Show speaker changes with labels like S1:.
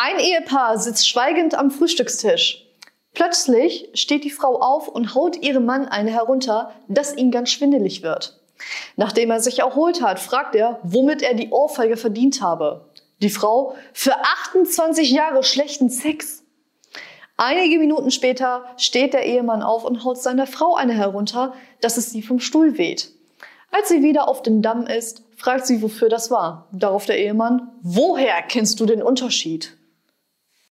S1: Ein Ehepaar sitzt schweigend am Frühstückstisch. Plötzlich steht die Frau auf und haut ihrem Mann eine herunter, dass ihm ganz schwindelig wird. Nachdem er sich erholt hat, fragt er, womit er die Ohrfeige verdient habe. Die Frau, für 28 Jahre schlechten Sex. Einige Minuten später steht der Ehemann auf und haut seiner Frau eine herunter, dass es sie vom Stuhl weht. Als sie wieder auf dem Damm ist, fragt sie, wofür das war. Darauf der Ehemann, woher kennst du den Unterschied?